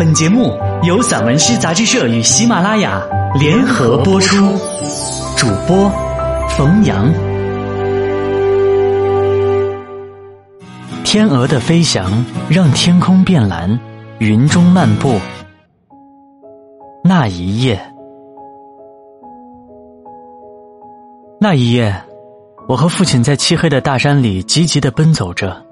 本节目由散文诗杂志社与喜马拉雅联合播出，主播冯阳。天鹅的飞翔让天空变蓝，云中漫步。那一夜，那一夜，我和父亲在漆黑的大山里急急的奔走着。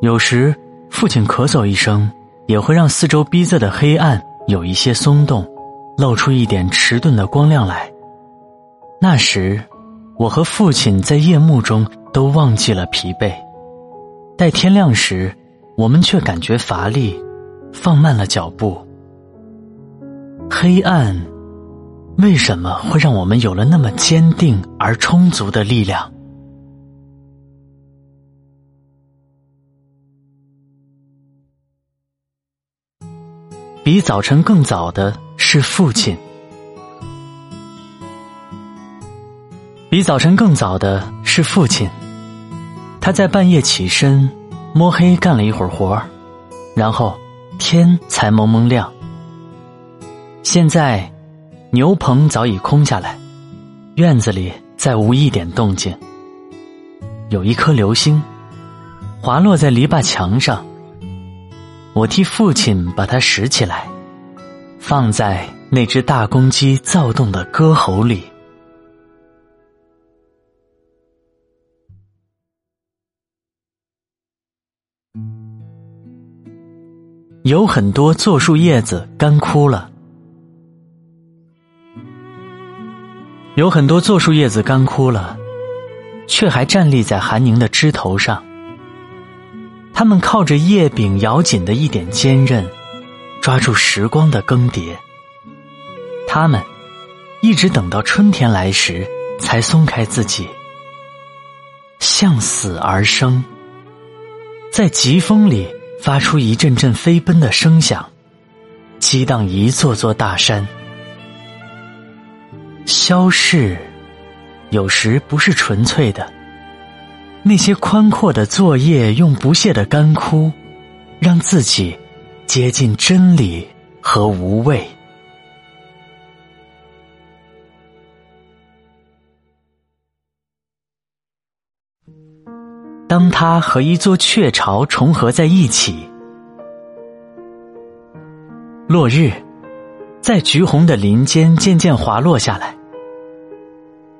有时，父亲咳嗽一声，也会让四周逼仄的黑暗有一些松动，露出一点迟钝的光亮来。那时，我和父亲在夜幕中都忘记了疲惫。待天亮时，我们却感觉乏力，放慢了脚步。黑暗为什么会让我们有了那么坚定而充足的力量？比早晨更早的是父亲，比早晨更早的是父亲。他在半夜起身，摸黑干了一会儿活儿然后天才蒙蒙亮。现在，牛棚早已空下来，院子里再无一点动静。有一颗流星，滑落在篱笆墙上。我替父亲把它拾起来，放在那只大公鸡躁动的歌喉里。有很多柞树叶子干枯了，有很多柞树叶子干枯了，却还站立在寒凝的枝头上。他们靠着叶柄咬紧的一点坚韧，抓住时光的更迭。他们一直等到春天来时，才松开自己，向死而生，在疾风里发出一阵阵飞奔的声响，激荡一座座大山。消逝，有时不是纯粹的。那些宽阔的作业，用不懈的干枯，让自己接近真理和无畏。当它和一座雀巢重合在一起，落日在橘红的林间渐渐滑落下来。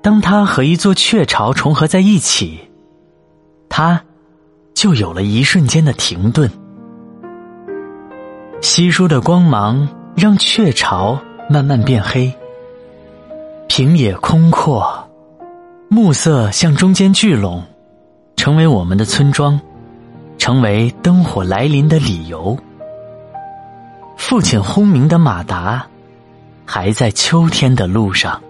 当它和一座雀巢重合在一起。它就有了一瞬间的停顿，稀疏的光芒让雀巢慢慢变黑，平野空阔，暮色向中间聚拢，成为我们的村庄，成为灯火来临的理由。父亲轰鸣的马达还在秋天的路上。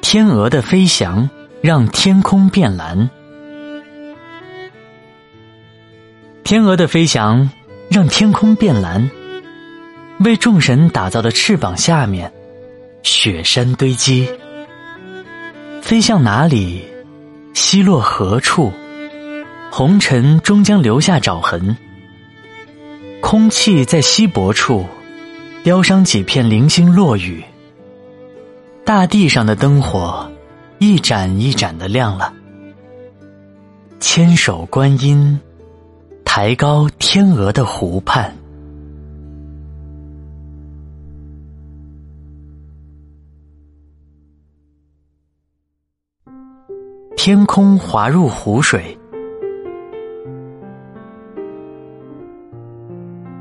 天鹅的飞翔让天空变蓝。天鹅的飞翔让天空变蓝。为众神打造的翅膀下面，雪山堆积。飞向哪里，西落何处？红尘终将留下爪痕。空气在稀薄处，雕上几片零星落雨。大地上的灯火，一盏一盏的亮了。千手观音，抬高天鹅的湖畔。天空滑入湖水，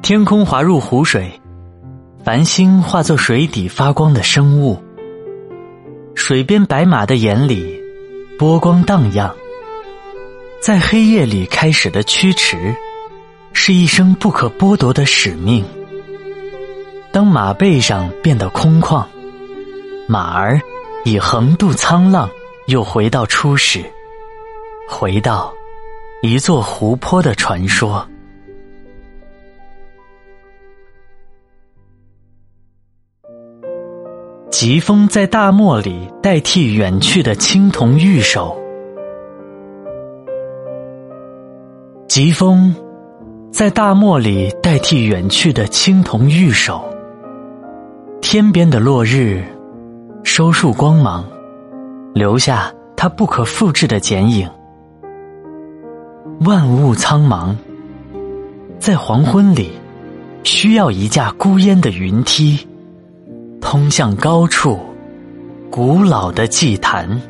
天空滑入湖水，繁星化作水底发光的生物。水边白马的眼里，波光荡漾。在黑夜里开始的驱驰，是一生不可剥夺的使命。当马背上变得空旷，马儿已横渡沧浪，又回到初始，回到一座湖泊的传说。疾风在大漠里代替远去的青铜玉手，疾风在大漠里代替远去的青铜玉手。天边的落日收束光芒，留下它不可复制的剪影。万物苍茫，在黄昏里，需要一架孤烟的云梯。通向高处，古老的祭坛。